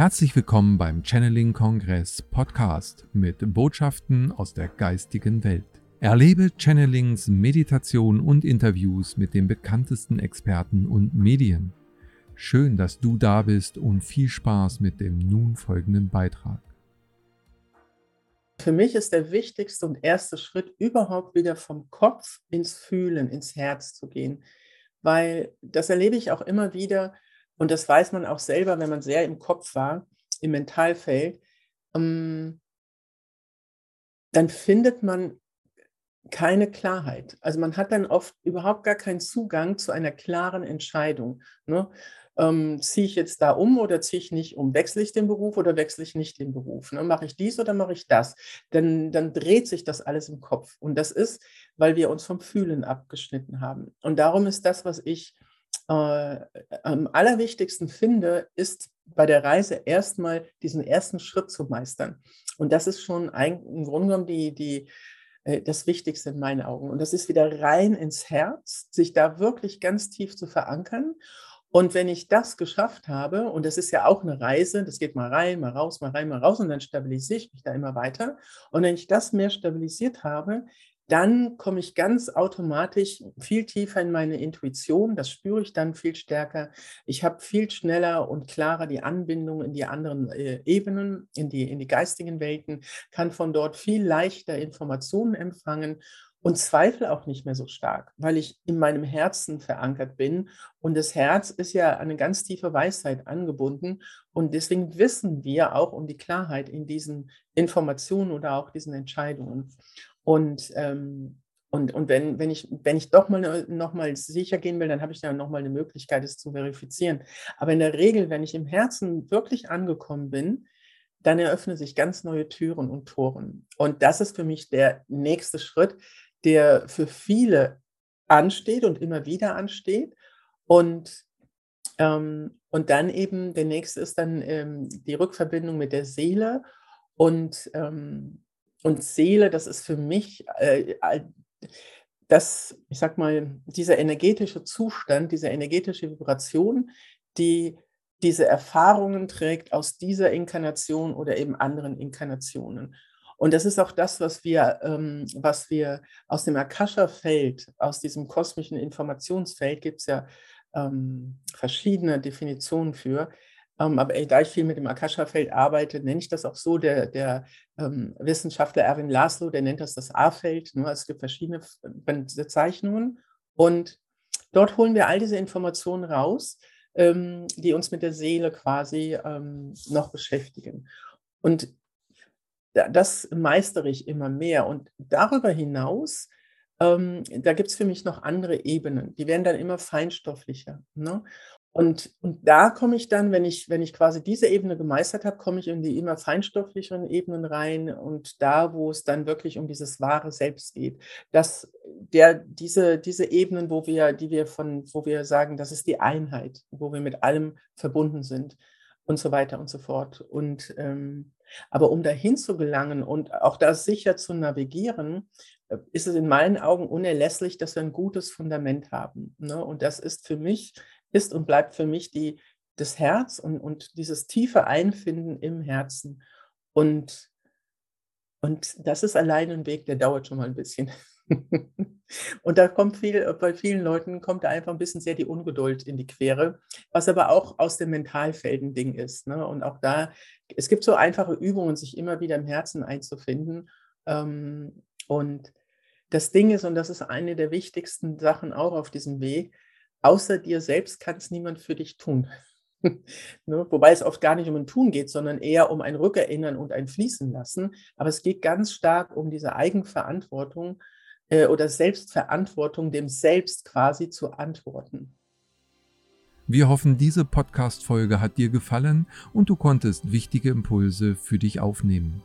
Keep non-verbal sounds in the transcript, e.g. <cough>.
Herzlich willkommen beim Channeling Kongress Podcast mit Botschaften aus der geistigen Welt. Erlebe Channelings, Meditation und Interviews mit den bekanntesten Experten und Medien. Schön, dass du da bist und viel Spaß mit dem nun folgenden Beitrag. Für mich ist der wichtigste und erste Schritt überhaupt wieder vom Kopf ins Fühlen, ins Herz zu gehen, weil das erlebe ich auch immer wieder und das weiß man auch selber, wenn man sehr im Kopf war, im Mentalfeld, ähm, dann findet man keine Klarheit. Also man hat dann oft überhaupt gar keinen Zugang zu einer klaren Entscheidung. Ne? Ähm, ziehe ich jetzt da um oder ziehe ich nicht um? Wechsle ich den Beruf oder wechsle ich nicht den Beruf? Ne? Mache ich dies oder mache ich das? Dann, dann dreht sich das alles im Kopf. Und das ist, weil wir uns vom Fühlen abgeschnitten haben. Und darum ist das, was ich äh, am allerwichtigsten finde, ist bei der Reise erstmal diesen ersten Schritt zu meistern. Und das ist schon ein, im Grunde genommen die, die, äh, das Wichtigste in meinen Augen. Und das ist wieder rein ins Herz, sich da wirklich ganz tief zu verankern. Und wenn ich das geschafft habe, und das ist ja auch eine Reise, das geht mal rein, mal raus, mal rein, mal raus, und dann stabilisiere ich mich da immer weiter. Und wenn ich das mehr stabilisiert habe, dann komme ich ganz automatisch viel tiefer in meine Intuition. Das spüre ich dann viel stärker. Ich habe viel schneller und klarer die Anbindung in die anderen äh, Ebenen, in die, in die geistigen Welten, kann von dort viel leichter Informationen empfangen und zweifle auch nicht mehr so stark, weil ich in meinem Herzen verankert bin. Und das Herz ist ja an eine ganz tiefe Weisheit angebunden. Und deswegen wissen wir auch um die Klarheit in diesen Informationen oder auch diesen Entscheidungen. Und, ähm, und, und wenn, wenn, ich, wenn ich doch mal noch mal sicher gehen will, dann habe ich ja noch mal eine Möglichkeit, es zu verifizieren. Aber in der Regel, wenn ich im Herzen wirklich angekommen bin, dann eröffnen sich ganz neue Türen und Toren. Und das ist für mich der nächste Schritt, der für viele ansteht und immer wieder ansteht. Und, ähm, und dann eben der nächste ist dann ähm, die Rückverbindung mit der Seele. Und ähm, und Seele, das ist für mich äh, das, ich sag mal, dieser energetische Zustand, diese energetische Vibration, die diese Erfahrungen trägt aus dieser Inkarnation oder eben anderen Inkarnationen. Und das ist auch das, was wir, ähm, was wir aus dem Akasha-Feld, aus diesem kosmischen Informationsfeld, gibt es ja ähm, verschiedene Definitionen für, aber da ich viel mit dem Akasha-Feld arbeite, nenne ich das auch so. Der, der ähm, Wissenschaftler Erwin Laszlo, der nennt das das A-Feld. Ne? Es gibt verschiedene Bezeichnungen. Und dort holen wir all diese Informationen raus, ähm, die uns mit der Seele quasi ähm, noch beschäftigen. Und das meistere ich immer mehr. Und darüber hinaus ähm, da gibt es für mich noch andere Ebenen. Die werden dann immer feinstofflicher. Ne? Und, und da komme ich dann, wenn ich, wenn ich quasi diese Ebene gemeistert habe, komme ich in die immer feinstofflicheren Ebenen rein und da, wo es dann wirklich um dieses wahre Selbst geht. Dass der, diese, diese Ebenen, wo wir, die wir von, wo wir sagen, das ist die Einheit, wo wir mit allem verbunden sind und so weiter und so fort. Und ähm, aber um dahin zu gelangen und auch da sicher zu navigieren, äh, ist es in meinen Augen unerlässlich, dass wir ein gutes Fundament haben. Ne? Und das ist für mich ist und bleibt für mich die, das Herz und, und dieses tiefe Einfinden im Herzen. Und, und das ist allein ein Weg, der dauert schon mal ein bisschen. <laughs> und da kommt viel, bei vielen Leuten kommt da einfach ein bisschen sehr die Ungeduld in die Quere, was aber auch aus dem Mentalfelden Ding ist. Ne? Und auch da, es gibt so einfache Übungen, sich immer wieder im Herzen einzufinden. Ähm, und das Ding ist, und das ist eine der wichtigsten Sachen auch auf diesem Weg, außer dir selbst kann es niemand für dich tun. <laughs> ne? Wobei es oft gar nicht um ein Tun geht, sondern eher um ein Rückerinnern und ein Fließen lassen. Aber es geht ganz stark um diese Eigenverantwortung äh, oder Selbstverantwortung, dem Selbst quasi zu antworten. Wir hoffen, diese Podcast-Folge hat dir gefallen und du konntest wichtige Impulse für dich aufnehmen.